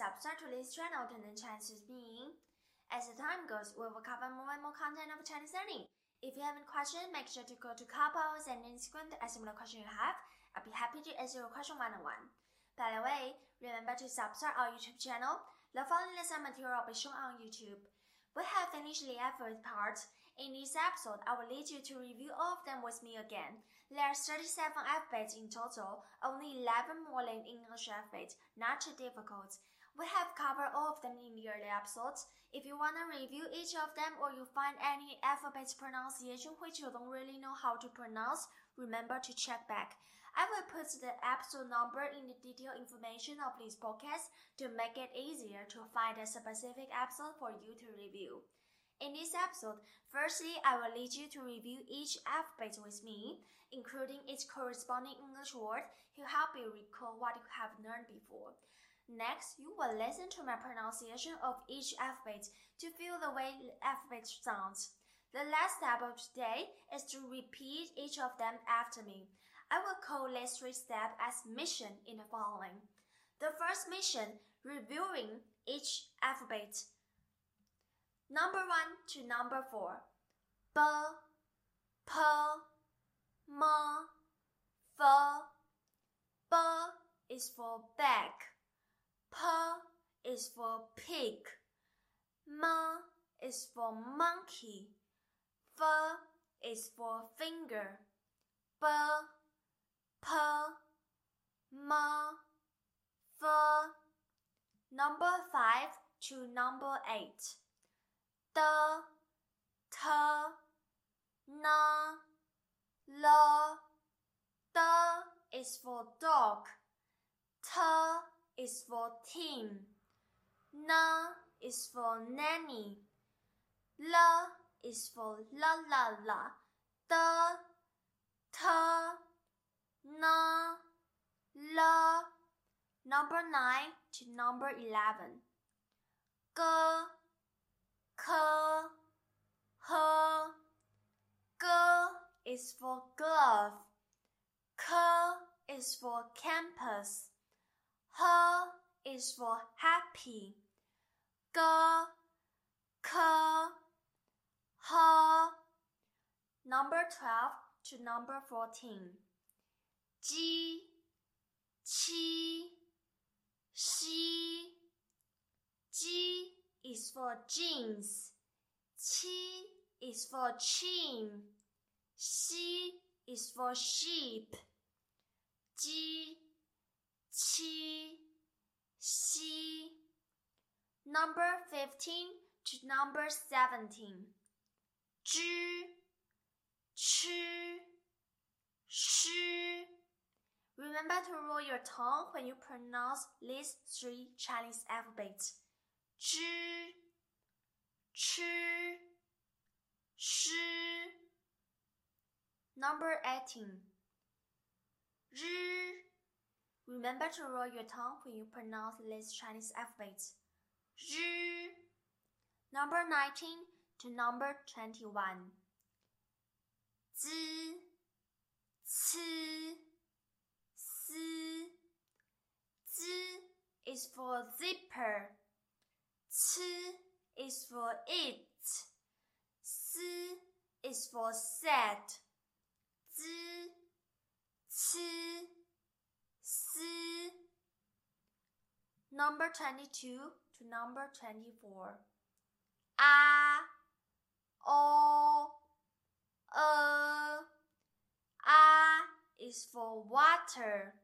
subscribe to this channel to learn Chinese me. As the time goes, we will cover more and more content of Chinese learning. If you have any question, make sure to go to Clubhouse and Instagram to ask me the question you have. I'll be happy to answer your question one on one. By the way, remember to subscribe our YouTube channel. The following lesson material will be shown on YouTube. We have finished the effort part. In this episode, I will lead you to review all of them with me again. There are 37 alphabets in total, only 11 more than English alphabet, not too difficult. We have covered all of them in the episodes. If you want to review each of them or you find any alphabet pronunciation which you don't really know how to pronounce, remember to check back. I will put the episode number in the detailed information of this podcast to make it easier to find a specific episode for you to review. In this episode, firstly, I will lead you to review each alphabet with me, including its corresponding English word to help you recall what you have learned before. Next, you will listen to my pronunciation of each alphabet to feel the way alphabet sounds. The last step of today is to repeat each of them after me. I will call this three steps as mission in the following. The first mission, reviewing each alphabet. Number one to number four. B, P, M, F. B is for bag. P is for pig. M is for monkey. F is for finger. B, P, M, F. Number five to number eight. D, T, N, L. D is for dog. T is for team. N is for nanny. L is for la la la. D, T, N, L. Number 9 to number 11. G, K, H. G is for glove. K is for campus. H is for happy. G, K, H. Number 12 to number 14. G, Qi, Xi. G is for jeans. Qi is for chin. Xi is for sheep. G, Qi, Xi. Number 15 to number 17. Zhi, Chi, Shi. Remember to roll your tongue when you pronounce these three Chinese alphabets. Zhi, Chi, Shi. Number 18. Zhi. Remember to roll your tongue when you pronounce these Chinese alphabets. Zhi. Number 19 to number 21. Zi, ci, si. Zi is for zipper. Ci is for it. Si is for set. Zi, ci, si. Number 22 to number 24. A, o, uh. Is for water.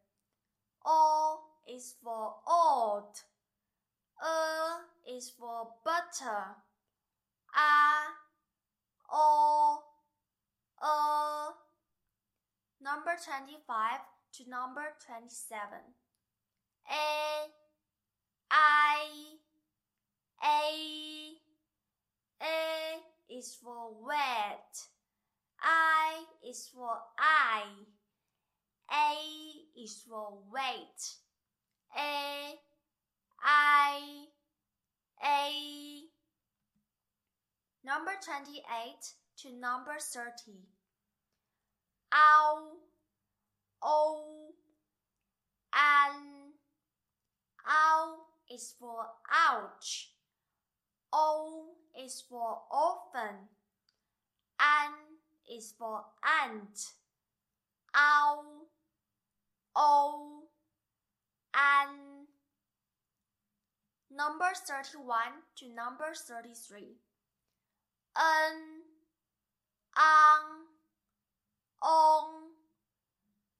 O is for old. Uh is for butter. A, o, uh. Number 25 to number 27. A, I, A. A is for wet. I is for I. A is for wait. A, I, A. Number 28 to number 30. Ow, O, an. Ow is for ouch. O is for orphan. An is for ant. Ow, o, an. Number 31 to number 33. N, ang, on.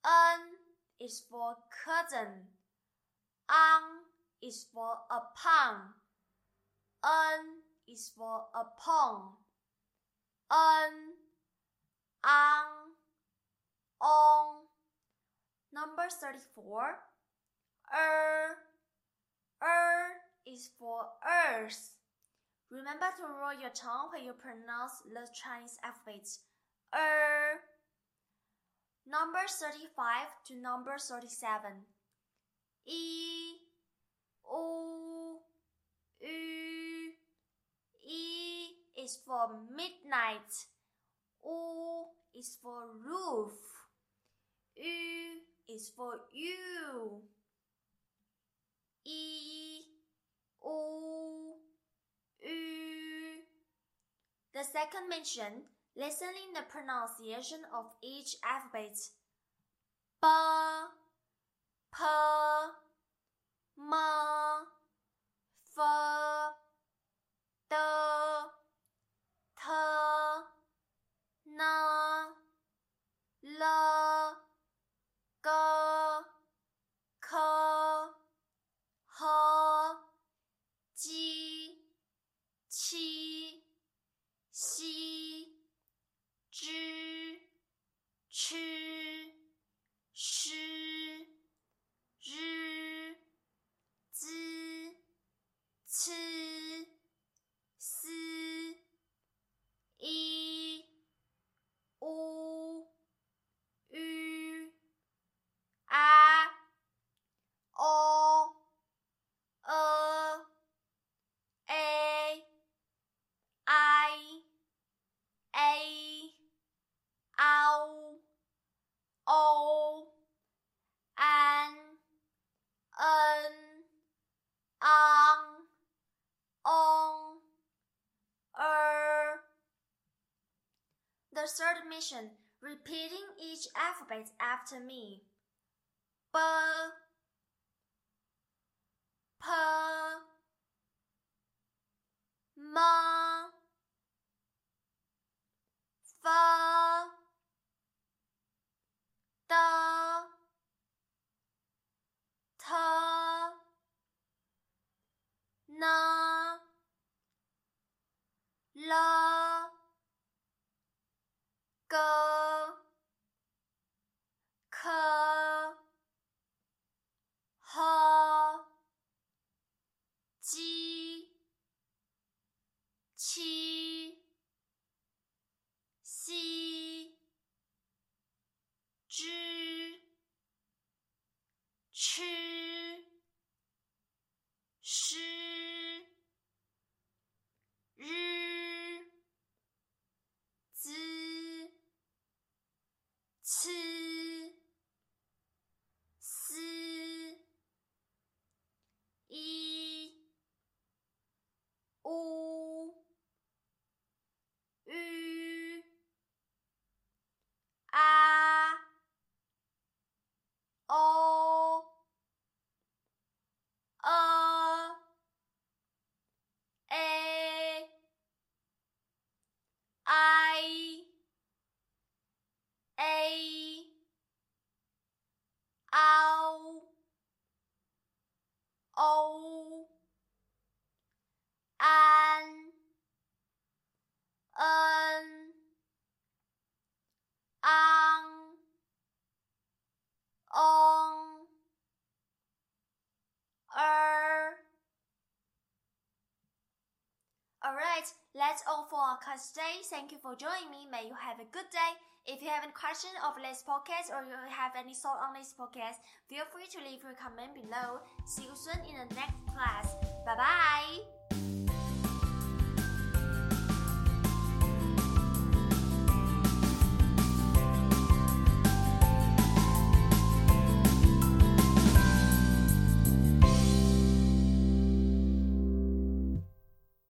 N is for cousin. Ang is for a upon. N is for a upon. N, ang, on. Number 34. Er, er is for earth. Remember to roll your tongue when you pronounce the Chinese alphabet. Er. Number 35 to number 37. E, O, U. E is for midnight. O is for roof. U is for you. E, O, U. The second mention, listening the pronunciation of each alphabet. B, P, M, F, D, T, N, L, G, K, H, J, Q, X, Zh, Ch, Sh, R, Z, C, S, E, O, U, A, O, E, A, I, A, ow, O, an, n, ang, on, er. The third mission, repeating each alphabet after me. B, P, M, F, D, T, N, L, G, K, H, J, Q, C, Zh, Ch, Sh, R, Z, C, S, E, O, U, A, O, E, A, I, A, ow, O, an, n, ang, on, er. Alright, that's all for our class today. Thank you for joining me. May you have a good day. If you have any question of this podcast or you have any thought on this podcast, feel free to leave your comment below. See you soon in the next class. Bye bye.